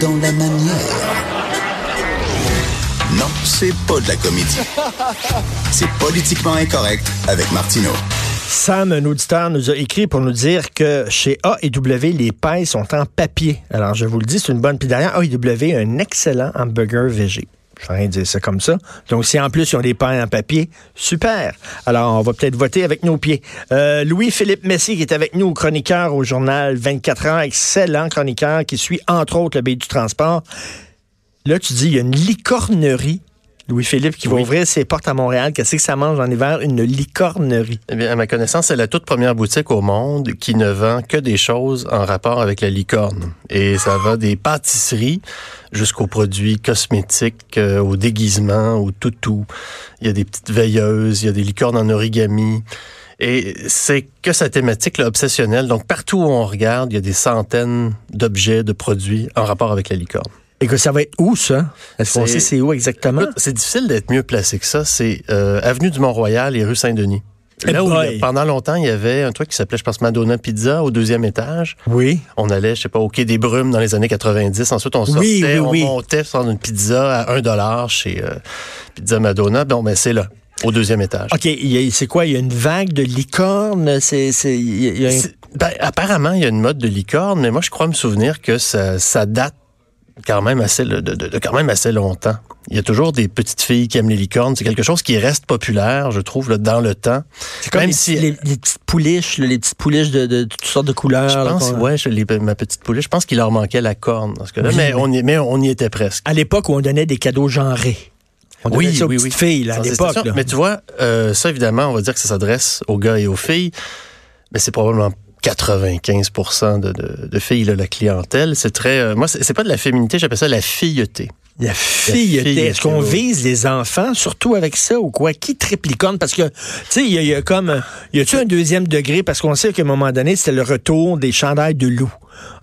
dans la manière. Non, c'est pas de la comédie. C'est politiquement incorrect avec Martineau. Sam, un auditeur, nous a écrit pour nous dire que chez A&W, les pailles sont en papier. Alors, je vous le dis, c'est une bonne. Puis derrière, A&W a un excellent hamburger végé. Je vais rien dire ça comme ça. Donc, si en plus, ils ont des pailles en papier, super. Alors, on va peut-être voter avec nos pieds. Euh, Louis-Philippe Messi, qui est avec nous, chroniqueur au journal 24 heures, excellent chroniqueur, qui suit, entre autres, le pays du transport. Là, tu dis, il y a une licornerie Louis-Philippe, qui va ouvrir ses portes à Montréal. Qu'est-ce que ça mange en hiver? Une licornerie. Eh bien, à ma connaissance, c'est la toute première boutique au monde qui ne vend que des choses en rapport avec la licorne. Et ça va des pâtisseries jusqu'aux produits cosmétiques, euh, aux déguisements, aux toutous. Il y a des petites veilleuses, il y a des licornes en origami. Et c'est que sa thématique là, obsessionnelle. Donc, partout où on regarde, il y a des centaines d'objets, de produits en rapport avec la licorne. Et que ça va être où, ça? Est-ce qu'on sait c'est où exactement? C'est difficile d'être mieux placé que ça. C'est euh, Avenue du Mont-Royal et rue Saint-Denis. Eh Là où pendant longtemps, il y avait un truc qui s'appelait, je pense, Madonna Pizza au deuxième étage. Oui. On allait, je sais pas, au Quai des Brumes dans les années 90. Ensuite, on sortait, Oui, oui, on oui. montait sur une pizza à 1 dollar chez euh, Pizza Madonna. Bon, ben c'est là, au deuxième étage. OK, c'est quoi? Il y a une vague de licornes? C'est, un- ben, apparemment, il y a une mode de licorne, mais moi, je crois me souvenir que ça, ça date quand même assez de, de- de quand même assez longtemps. Il y a toujours des petites filles qui aiment les licornes. C'est quelque chose qui reste populaire, je trouve, là, dans le temps. c'est comme même les, si- les- les petites pouliches, là, les petites pouliches de, de toutes sortes de couleurs. Je là, pense, qu'on- ouais, je, les- ma petite pouliche, je pense qu'il leur manquait la corne. Parce que là, Oui, mais, oui. On y, mais on y était presque. À l'époque où on donnait des cadeaux genrés. On donnait ça aux petites filles, là, à l'époque. là. Mais tu vois, euh, ça, évidemment, on va dire que ça s'adresse aux gars et aux filles, mais c'est probablement 95 de, de, de filles, là, la clientèle. C'est très... euh, moi, c'est pas de la féminité, j'appelle ça la filleté. La fille, fille, est-ce qu'on vise les enfants, surtout avec ça ou quoi? Qui triple licorne? Parce que, tu sais, il y, a- il y a comme, y a-tu un deuxième degré? Parce qu'on sait qu'à un moment donné, c'était le retour des chandails de loup.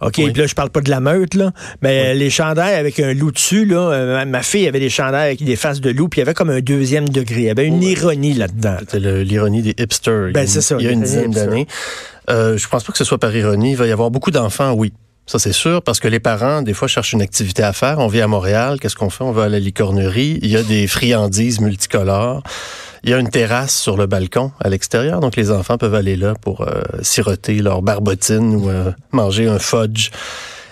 OK, Oui. puis là, je parle pas de la meute, là, mais les chandails avec un loup dessus, là, euh, ma- fille avait des chandails avec des faces de loup, puis il y avait comme un deuxième degré. Il y avait une ironie là-dedans. C'était l'ironie des hipsters. il y a Ben, une- c'est ça, Il y a une dizaine d'années. Euh, je pense pas que ce soit par ironie. Il va y avoir beaucoup d'enfants, oui. Ça, c'est sûr, parce que les parents, des fois, cherchent une activité à faire. On vit à Montréal. Qu'est-ce qu'on fait? On va à la licornerie. Il y a des friandises multicolores. Il y a une terrasse sur le balcon à l'extérieur. Donc, les enfants peuvent aller là pour euh, siroter leur barbotine ou euh, manger un fudge.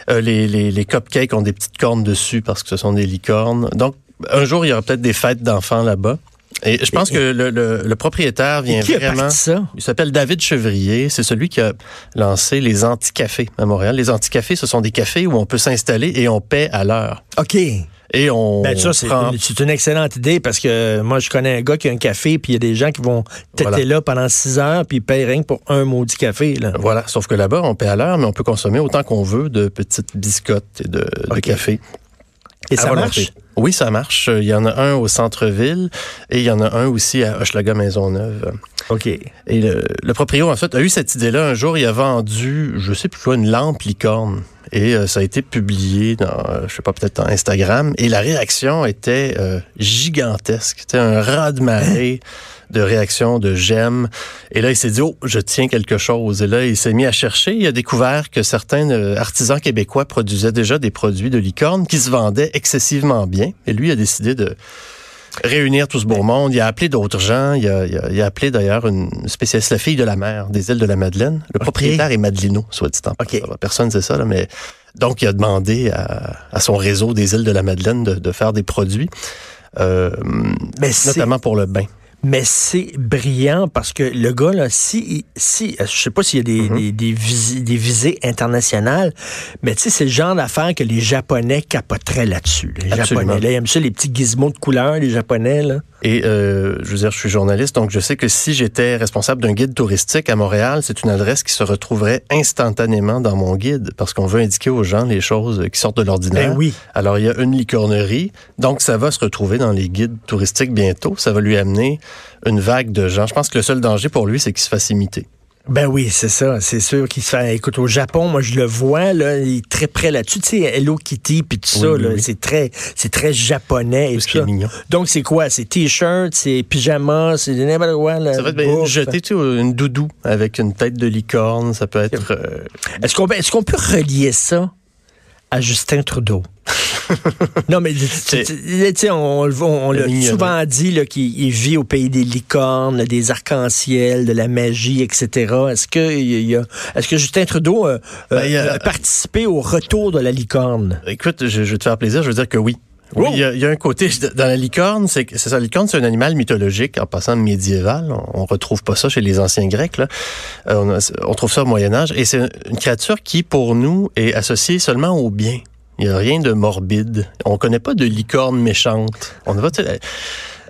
Euh, les, les, les cupcakes ont des petites cornes dessus parce que ce sont des licornes. Donc, un jour, il y aura peut-être des fêtes d'enfants là-bas. Et je pense que le, le, le propriétaire vient Qui vraiment... ça? Il s'appelle David Chevrier. C'est celui qui a lancé les anti-cafés à Montréal. Les anti-cafés, ce sont des cafés où on peut s'installer et on paie à l'heure. OK. Et on Ben ça, c'est prend... une, excellente idée parce que moi, je connais un gars qui a un café, puis il y a des gens qui vont têter Voilà. là pendant six heures, puis ils payent rien que pour un maudit café. Là. Voilà, sauf que là-bas, on paie à l'heure, mais on peut consommer autant qu'on veut de petites biscottes et de, café. Et à ça volonté. marche? Oui, ça marche. Il y en a un au centre-ville et il y en a un aussi à Hochelaga-Maisonneuve. OK. Et le, le proprio, en fait, a eu cette idée-là. Un jour, il a vendu, je sais plus quoi, une lampe licorne. Et euh, ça a été publié dans, euh, je sais pas, peut-être dans Instagram. Et la réaction était euh, gigantesque. C'était un raz de réactions, de j'aime. Et là, il s'est dit, oh, je tiens quelque chose. Et là, il s'est mis à chercher. Il a découvert que certains euh, artisans québécois produisaient déjà des produits de licorne qui se vendaient excessivement bien. Et lui a décidé de réunir tout ce beau monde. Il a appelé d'autres gens. Il a, il a- il a appelé d'ailleurs une spécialiste, la fille de la mer des îles de la Madeleine. Le propriétaire est Madelino, soit dit en OK. passant. Personne ne sait ça, là, mais donc il a demandé à, à son réseau des îles de la Madeleine de, de faire des produits, euh, Mais notamment pour le bain. Mais c'est brillant parce que le gars, là, si, si je sais pas s'il y a des, Mhm. des, des, visi- des visées internationales, mais tu sais, c'est le genre d'affaires que les Japonais capoteraient là-dessus. Les Absolument. Japonais, là, ils aiment ça, les petits gizmos de couleur, les Japonais, là. Et euh, je veux dire, je suis journaliste, donc je sais que si j'étais responsable d'un guide touristique à Montréal, c'est une adresse qui se retrouverait instantanément dans mon guide parce qu'on veut indiquer aux gens les choses qui sortent de l'ordinaire. Ben oui. Alors, il y a une licornerie, donc ça va se retrouver dans les guides touristiques bientôt. Ça va lui amener une vague de gens. Je pense que le seul danger pour lui, c'est qu'il se fasse imiter. Ben oui, c'est ça. C'est sûr qu'il se fait. Écoute, au Japon, moi, je le vois, là, il est très près là-dessus. Tu sais, Hello Kitty, puis tout ça, Oui, là, oui. c'est très, c'est très japonais et ce qui est mignon. Donc, c'est quoi? C'est t-shirt, c'est pyjama, c'est n'importe quoi, là. Ça va être ben, jeter tu sais, une doudou avec une tête de licorne. Ça peut être... euh, Est-ce qu'on, est-ce qu'on peut relier ça à Justin Trudeau? non, mais tu sais, on, on, l'a souvent dit qu'il vit au pays des licornes, des arcs-en-ciel, de la magie, etc. Est-ce que, y a, est-ce que Justin Trudeau euh, ben, a, participé au retour de la licorne? Écoute, je, vais te faire plaisir, je veux dire que oui. Oui, il y, a, un côté dans la licorne, c'est c'est ça. La licorne, c'est un animal mythologique en passant médiéval. On, on, retrouve pas ça chez les anciens Grecs. Là. Euh, on, on, trouve ça au Moyen Âge, et c'est une créature qui, pour nous, est associée seulement au bien. Il n'y a rien de morbide. On connaît pas de licorne méchante. On va,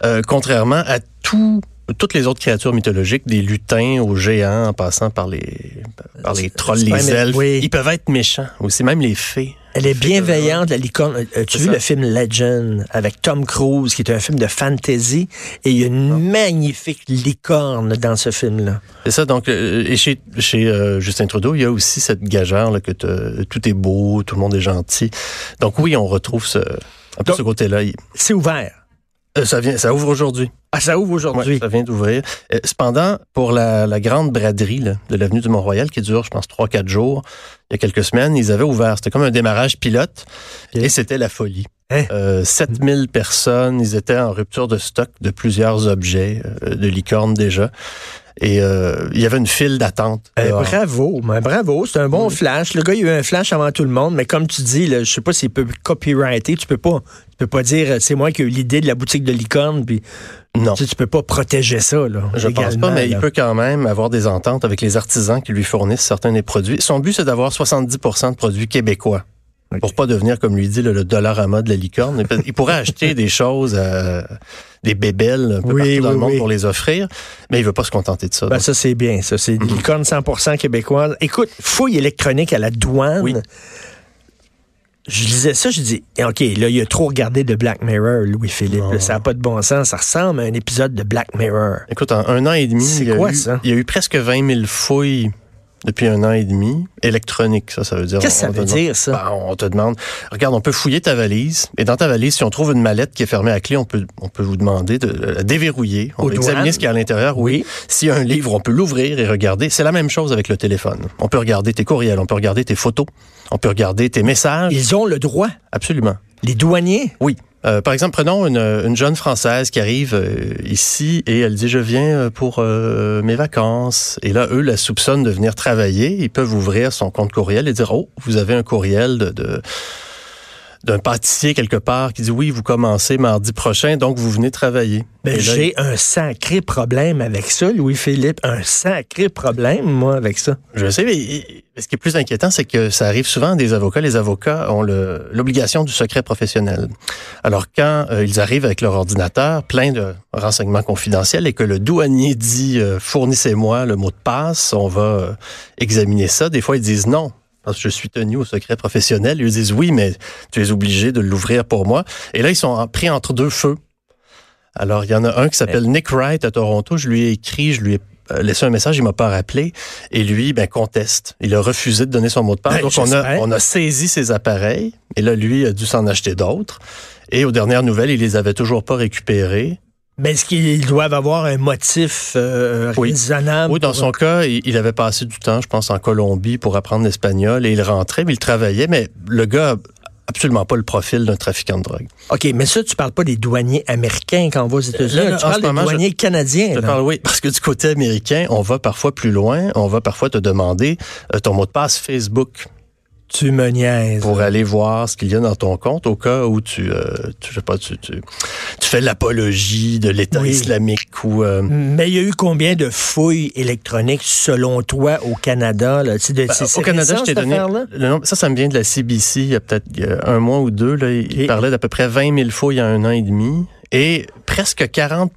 euh, contrairement à tout toutes les autres créatures mythologiques, des lutins aux géants, en passant par les, par les trolls, les elfes, ils peuvent être méchants aussi, même les fées. Elle est bienveillante, la licorne. Euh, as-tu vu le film Legend avec Tom Cruise, qui est un film de fantasy, et il y a une magnifique licorne dans ce film-là. C'est ça, donc, euh, et chez, chez euh, Justin Trudeau, il y a aussi cette gageure là, que tout est beau, tout le monde est gentil. Donc oui, on retrouve ce, un peu ce côté-là. C'est ouvert. ça, vient, ça ouvre aujourd'hui. Ah, ça ouvre aujourd'hui. ça vient d'ouvrir. cependant, pour la, la grande braderie là, de l'avenue du Mont-Royal, qui dure, je pense, trois, quatre jours, il y a quelques semaines, ils avaient ouvert. C'était comme un démarrage pilote et c'était la folie. Hein? Euh, 7000 personnes, ils étaient en rupture de stock de plusieurs objets, euh, de licornes déjà. Et euh, il y avait une file d'attente. Eh, bravo, mais bravo, c'est un bon flash. Le gars, il a eu un flash avant tout le monde, mais comme tu dis, là, je sais pas s'il peut copyrighter, tu peux pas, tu peux pas dire c'est moi qui ai eu l'idée de la boutique de licorne, puis non. Tu, peux pas protéger ça, là. Je pense pas, mais il peut quand même avoir des ententes avec les artisans qui lui fournissent certains des produits. Son but, c'est d'avoir 70% de produits québécois. Pour pas devenir, comme lui dit, le, dollar à mode de la licorne. Il pourrait acheter des choses, euh, des bébelles un peu partout dans le monde pour les offrir, mais il veut pas se contenter de ça. Ben ça, c'est bien. Ça, c'est des licornes 100% québécoises. Écoute, fouille électronique à la douane je lisais ça, je dis, OK, là, il a trop regardé de Black Mirror, Louis-Philippe. Ça n'a pas de bon sens. Ça ressemble à un épisode de Black Mirror. Écoute, en un an et demi, il y, a eu, il y a eu presque 20 000 fouilles depuis un an et demi. Électronique, ça, ça veut dire. Qu'est-ce que ça veut dire, ça? Ben, on te demande, regarde, on peut fouiller ta valise. Et dans ta valise, si on trouve une mallette qui est fermée à clé, on peut, on peut vous demander de la déverrouiller. On peut examiner ce qu'il y a à l'intérieur. Oui. S'il y a un livre, on peut l'ouvrir et regarder. C'est la même chose avec le téléphone. On peut regarder tes courriels, on peut regarder tes photos, on peut regarder tes messages. Ils ont le droit? Absolument. Les douaniers? Oui. Euh, par exemple, prenons une, une, jeune Française qui arrive euh, ici et elle dit, je viens euh, pour mes vacances. Et là, eux la soupçonnent de venir travailler. Ils peuvent ouvrir son compte courriel et dire, oh, vous avez un courriel de, de d'un pâtissier quelque part qui dit oui, vous commencez mardi prochain, donc vous venez travailler. Ben, j'ai un sacré problème avec ça, Louis-Philippe. Un sacré problème, moi, avec ça. Je sais, mais ce qui est plus inquiétant, c'est que ça arrive souvent des avocats. Les avocats ont l'obligation du secret professionnel. Alors, quand euh, ils arrivent avec leur ordinateur plein de renseignements confidentiels et que le douanier dit euh, fournissez-moi le mot de passe, on va euh, examiner ça, des fois, ils disent non parce que je suis tenu au secret professionnel. Ils disent oui, mais tu es obligé de l'ouvrir pour moi. Et là, ils sont pris entre deux feux. Alors, il y en a un qui s'appelle Nick Wright à Toronto. Je lui ai écrit, je lui ai euh, laissé un message, il m'a pas rappelé. Et lui, ben, conteste. Il a refusé de donner son mot de passe. Ben, Donc, on a, on a saisi ses appareils. Et là, lui a dû s'en acheter d'autres. Et aux dernières nouvelles, il les avait toujours pas récupérés. Mais est-ce qu'ils doivent avoir un motif euh, raisonnable? Oui, dans son cas, il avait passé du temps, je pense, en Colombie pour apprendre l'espagnol et il rentrait, mais il travaillait, mais le gars absolument pas le profil d'un trafiquant de drogue. OK, mais ça, tu parles pas des douaniers américains quand on va aux États-Unis. Tu parles des douaniers canadiens. Je parle, oui, parce que du côté américain, on va parfois plus loin. On va parfois te demander euh, ton mot de passe Facebook. Tu me niaises. Pour aller voir ce qu'il y a dans ton compte au cas où tu, euh, tu je sais pas, tu, tu, tu fais l'apologie de l'État islamique ou. Euh, Mais il y a eu combien de fouilles électroniques selon toi au Canada là? De, ben, au Canada, je t'ai donné le nom, ça, ça me vient de la CBC. Il y a peut-être un mois ou deux. Là, il parlait d'à peu près 20 000 fouilles il y a un an et demi. Et presque 40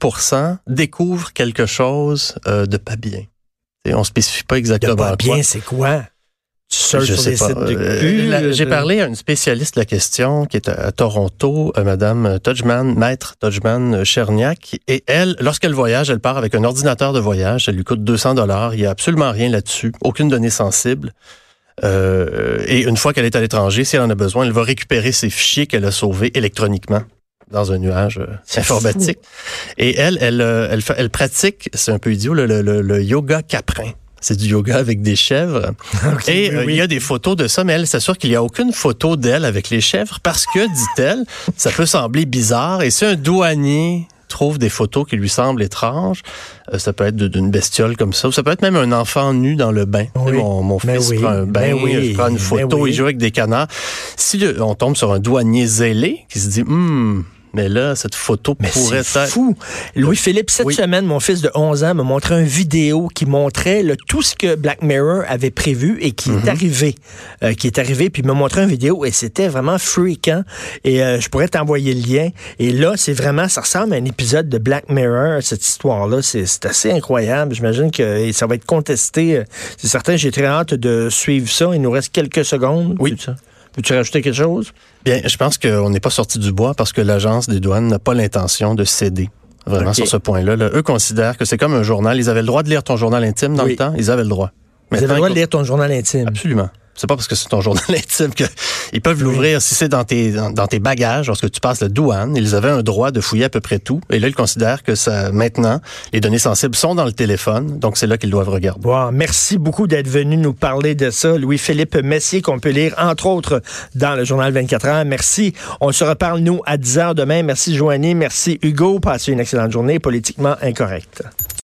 découvrent quelque chose euh, de pas bien. Et on spécifie pas exactement. De pas bien, c'est quoi? Je sais pas. Euh, j'ai parlé à une spécialiste de la question qui est à, Toronto, euh, Madame Tudgman, maître Tudgman Cherniak, et elle, lorsqu'elle voyage, elle part avec un ordinateur de voyage. Ça lui coûte 200 dollars. Il y a absolument rien là-dessus, aucune donnée sensible. Euh, et une fois qu'elle est à l'étranger, si elle en a besoin, elle va récupérer ses fichiers qu'elle a sauvés électroniquement dans un nuage informatique. Et elle, elle, elle, elle, pratique, c'est un peu idiot, le, le, le yoga caprin. C'est du yoga avec des chèvres. et euh, il y a des photos de ça, mais elle s'assure qu'il n'y a aucune photo d'elle avec les chèvres parce que, dit-elle, ça peut sembler bizarre. Et si un douanier trouve des photos qui lui semblent étranges, euh, ça peut être d'une bestiole comme ça, ou ça peut être même un enfant nu dans le bain. Mon, fils prend un bain, je prends une photo, il joue avec des canards. Si on tombe sur un douanier zélé qui se dit, hum, mais là, cette photo pourrait être... fou. Louis-Philippe, cette semaine, mon fils de 11 ans m'a montré une vidéo qui montrait tout ce que Black Mirror avait prévu et qui est mhm. arrivé. Euh, qui est arrivé, puis il m'a montré une vidéo et c'était vraiment freakant. Et euh, je pourrais t'envoyer le lien. Et là, c'est vraiment, ça ressemble à un épisode de Black Mirror, cette histoire-là. C'est assez incroyable. J'imagine que ça va être contesté. C'est certain, j'ai très hâte de suivre ça. Il nous reste quelques secondes. Oui. Veux-tu rajouter quelque chose? Bien, je pense qu'on n'est pas sorti du bois parce que l'Agence des douanes n'a pas l'intention de céder vraiment sur ce point-là. Eux considèrent que c'est comme un journal. Ils avaient le droit de lire ton journal intime dans le temps? Ils avaient le droit. Ils avaient le droit de lire ton journal intime. Absolument. C'est pas parce que c'est ton journal intime qu'ils peuvent l'ouvrir. Si c'est dans tes, dans, tes bagages, lorsque tu passes la douane, ils avaient un droit de fouiller à peu près tout. Et là, ils considèrent que ça, maintenant, les données sensibles sont dans le téléphone. Donc, c'est là qu'ils doivent regarder. merci beaucoup d'être venu nous parler de ça. Louis-Philippe Messier, qu'on peut lire, entre autres, dans le journal 24 heures. Merci. On se reparle, nous, à 10 heures demain. Merci, Joanie. Merci, Hugo. Passez une excellente journée politiquement incorrecte.